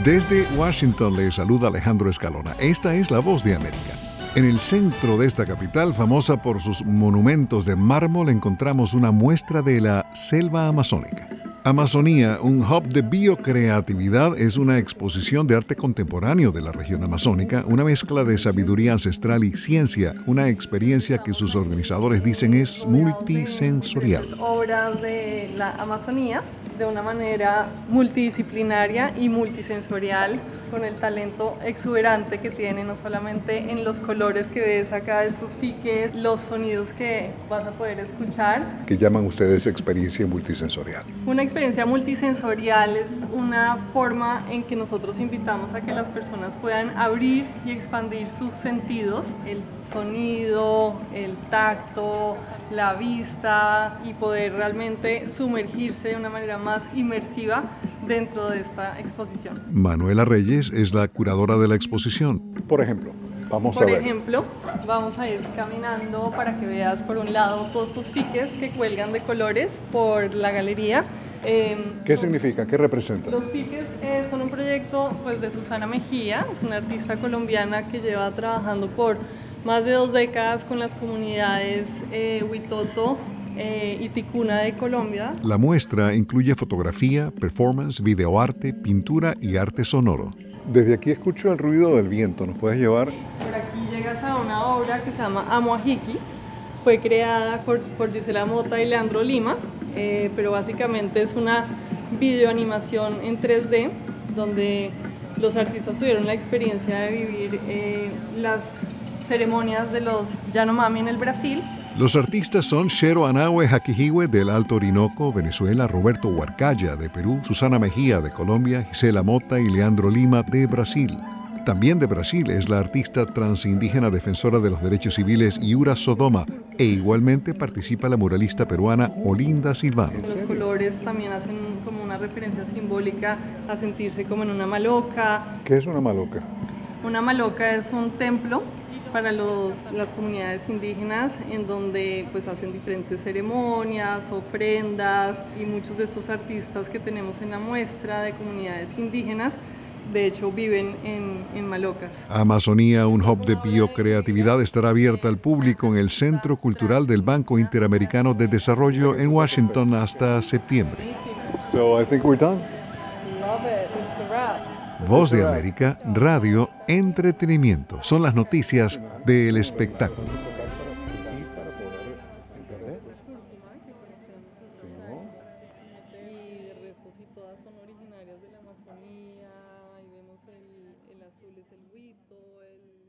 Desde Washington le saluda Alejandro Escalona. Esta es la voz de América. En el centro de esta capital, famosa por sus monumentos de mármol, encontramos una muestra de la selva amazónica. Amazonía, un hub de biocreatividad, es una exposición de arte contemporáneo de la región amazónica, una mezcla de sabiduría ancestral y ciencia, una experiencia que sus organizadores dicen es multisensorial. Obras de la Amazonía de una manera multidisciplinaria y multisensorial, con el talento exuberante que tiene, no solamente en los colores que ves acá estos fiques, los sonidos que vas a poder escuchar. ¿Qué llaman ustedes experiencia multisensorial? Una experiencia multisensorial es una forma en que nosotros invitamos a que las personas puedan abrir y expandir sus sentidos, el sonido, el tacto, la vista y poder realmente sumergirse de una manera más inmersiva dentro de esta exposición. Manuela Reyes es la curadora de la exposición. Por ejemplo, vamos por a ver. ejemplo, vamos a ir caminando para que veas por un lado todos estos fiques que cuelgan de colores por la galería. Eh, ¿Qué significa? ¿Qué representa? Los fiques eh, son un proyecto pues, de Susana Mejía, es una artista colombiana que lleva trabajando por más de dos décadas con las comunidades eh, Huitoto eh, y Ticuna de Colombia. La muestra incluye fotografía, performance, videoarte, pintura y arte sonoro. Desde aquí escucho el ruido del viento, ¿nos puedes llevar? Por aquí llegas a una obra que se llama Amoahiki, fue creada por, por Gisela Mota y Leandro Lima, eh, pero básicamente es una videoanimación en 3D donde los artistas tuvieron la experiencia de vivir eh, las ceremonias de los Yanomami en el Brasil. Los artistas son Shero Anahue Jaquijiwe del Alto Orinoco, Venezuela, Roberto Huarcaya de Perú, Susana Mejía de Colombia, Gisela Mota y Leandro Lima de Brasil. También de Brasil es la artista transindígena defensora de los derechos civiles Yura Sodoma e igualmente participa la muralista peruana Olinda Silvano. Los colores también hacen como una referencia simbólica a sentirse como en una maloca. ¿Qué es una maloca? Una maloca es un templo para los, las comunidades indígenas en donde pues hacen diferentes ceremonias, ofrendas y muchos de estos artistas que tenemos en la muestra de comunidades indígenas de hecho viven en, en, Malocas. Amazonía, un hub de biocreatividad, estará abierta al público en el Centro Cultural del Banco Interamericano de Desarrollo en Washington hasta septiembre. So I think we're done. Love it. It's a wrap. Voz de América, Radio, Entretenimiento. Son las noticias del espectáculo. Es el huito, el